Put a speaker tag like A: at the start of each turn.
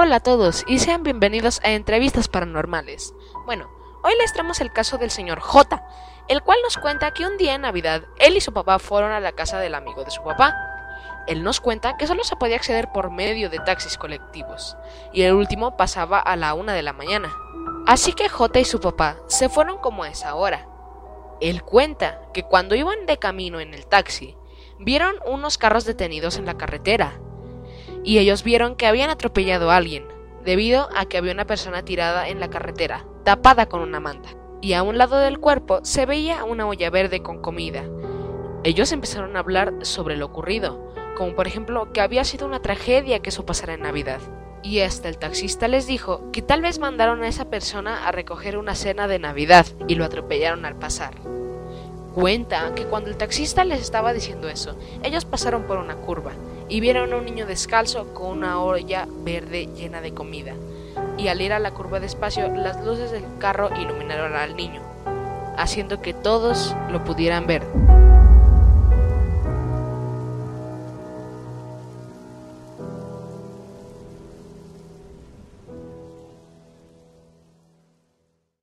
A: Hola a todos y sean bienvenidos a Entrevistas Paranormales. Bueno, hoy les traemos el caso del señor J, el cual nos cuenta que un día en Navidad él y su papá fueron a la casa del amigo de su papá. Él nos cuenta que solo se podía acceder por medio de taxis colectivos, y el último pasaba a la una de la mañana. Así que J y su papá se fueron como a esa hora. Él cuenta que cuando iban de camino en el taxi, vieron unos carros detenidos en la carretera y ellos vieron que habían atropellado a alguien, debido a que había una persona tirada en la carretera, tapada con una manta, y a un lado del cuerpo se veía una olla verde con comida. Ellos empezaron a hablar sobre lo ocurrido, como por ejemplo que había sido una tragedia que eso pasara en Navidad. Y hasta el taxista les dijo que tal vez mandaron a esa persona a recoger una cena de Navidad y lo atropellaron al pasar. Cuenta que cuando el taxista les estaba diciendo eso, ellos pasaron por una curva y vieron a un niño descalzo con una olla verde llena de comida. Y al ir a la curva despacio, las luces del carro iluminaron al niño, haciendo que todos lo pudieran ver.